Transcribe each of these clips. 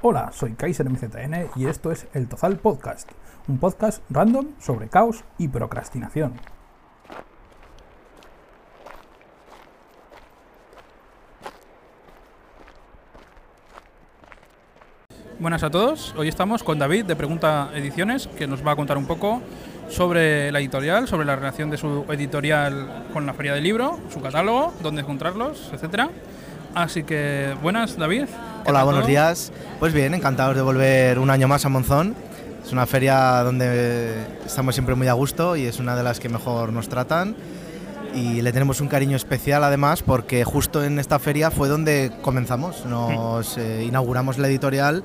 Hola, soy Kaiser MZN y esto es El Tozal Podcast, un podcast random sobre caos y procrastinación. Buenas a todos, hoy estamos con David de Pregunta Ediciones, que nos va a contar un poco sobre la editorial, sobre la relación de su editorial con la Feria del Libro, su catálogo, dónde encontrarlos, etcétera. Así que, buenas, David. Hola, buenos días. Pues bien, encantados de volver un año más a Monzón. Es una feria donde estamos siempre muy a gusto y es una de las que mejor nos tratan. Y le tenemos un cariño especial además porque justo en esta feria fue donde comenzamos. Nos eh, inauguramos la editorial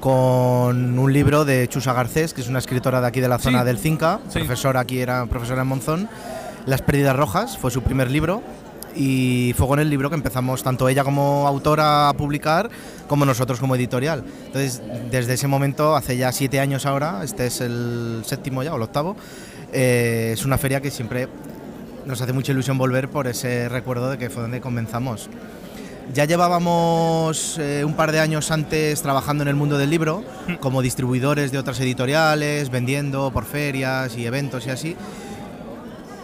con un libro de Chusa Garcés, que es una escritora de aquí de la zona Sí. del Cinca, Sí. profesora aquí, era profesora en Monzón. Las Pérdidas Rojas fue su primer libro y fue con el libro que empezamos tanto ella como autora a publicar como nosotros como editorial. Entonces, desde ese momento, hace ya siete años ahora, este es el séptimo ya o el octavo, eh, es una feria que siempre nos hace mucha ilusión volver por ese recuerdo de que fue donde comenzamos. Ya llevábamos eh, un par de años antes trabajando en el mundo del libro, como distribuidores de otras editoriales, vendiendo por ferias y eventos y así.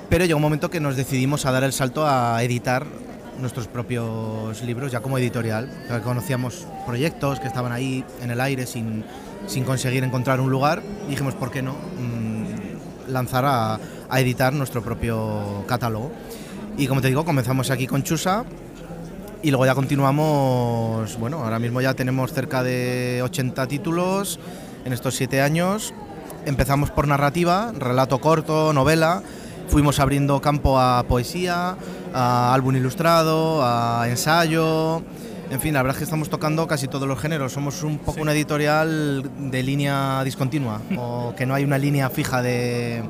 Pero llegó un momento que nos decidimos a dar el salto a editar nuestros propios libros ya como editorial. Conocíamos proyectos que estaban ahí en el aire sin, sin conseguir encontrar un lugar y dijimos, ¿por qué no? Mm, lanzar a, a editar nuestro propio catálogo. Y como te digo, comenzamos aquí con Chusa y luego ya continuamos, bueno, ahora mismo ya tenemos cerca de 80 títulos en estos siete años. Empezamos por narrativa, relato corto, novela, fuimos abriendo campo a poesía, a álbum ilustrado, a ensayo. En fin, la verdad es que estamos tocando casi todos los géneros. Somos un poco Sí. una editorial de línea discontinua, o que no hay una línea fija de,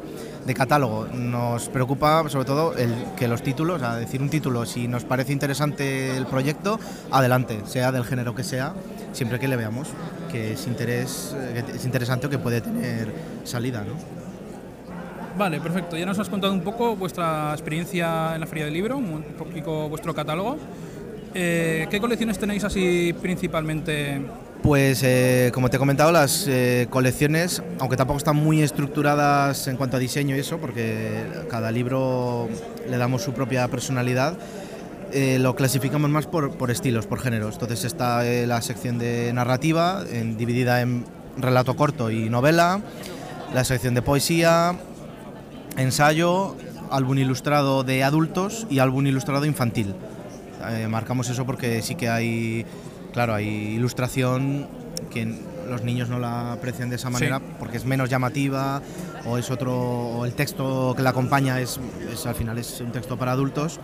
de catálogo. Nos preocupa sobre todo el, que los títulos, a decir un título, si nos parece interesante el proyecto, adelante, sea del género que sea, siempre que le veamos que es, interés, eh, que es interesante o que puede tener salida. ¿no? Vale, perfecto. Ya nos has contado un poco vuestra experiencia en la Feria del Libro, un poquito vuestro catálogo. Eh, ¿Qué colecciones tenéis así principalmente? Pues eh, como te he comentado, las eh, colecciones, aunque tampoco están muy estructuradas en cuanto a diseño y eso, porque cada libro le damos su propia personalidad, eh, lo clasificamos más por, por estilos, por géneros. Entonces está eh, la sección de narrativa, en- dividida en relato corto y novela, la sección de poesía, ensayo, álbum ilustrado de adultos y álbum ilustrado infantil. Eh, marcamos eso porque sí que hay, claro, hay ilustración que los niños no la aprecian de esa manera Sí. porque es menos llamativa o es otro, o el texto que la acompaña es, es al final es un texto para adultos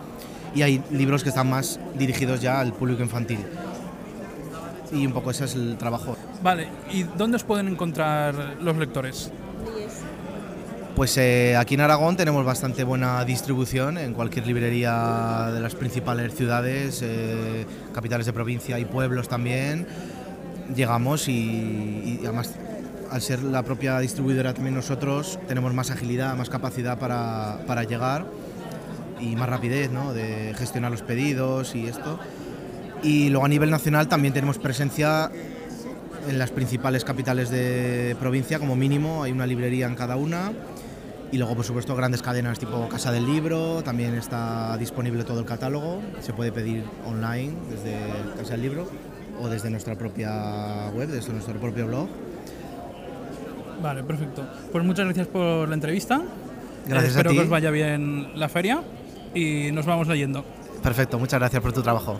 y hay libros que están más dirigidos ya al público infantil. Y un poco ese es el trabajo. Vale, ¿y dónde os pueden encontrar los lectores? Pues eh, aquí en Aragón tenemos bastante buena distribución en cualquier librería de las principales ciudades, eh, capitales de provincia y pueblos también. Llegamos y, y además al ser la propia distribuidora también nosotros tenemos más agilidad, más capacidad para, para llegar y más rapidez ¿no? de gestionar los pedidos y esto. Y luego a nivel nacional también tenemos presencia en las principales capitales de provincia, como mínimo, hay una librería en cada una. Y luego, por supuesto, grandes cadenas tipo Casa del Libro, también está disponible todo el catálogo, se puede pedir online desde Casa del Libro o desde nuestra propia web, desde nuestro propio blog. Vale, perfecto. Pues muchas gracias por la entrevista. Gracias Eh, espero a ti. que os vaya bien la feria y nos vamos leyendo. Perfecto, muchas gracias por tu trabajo.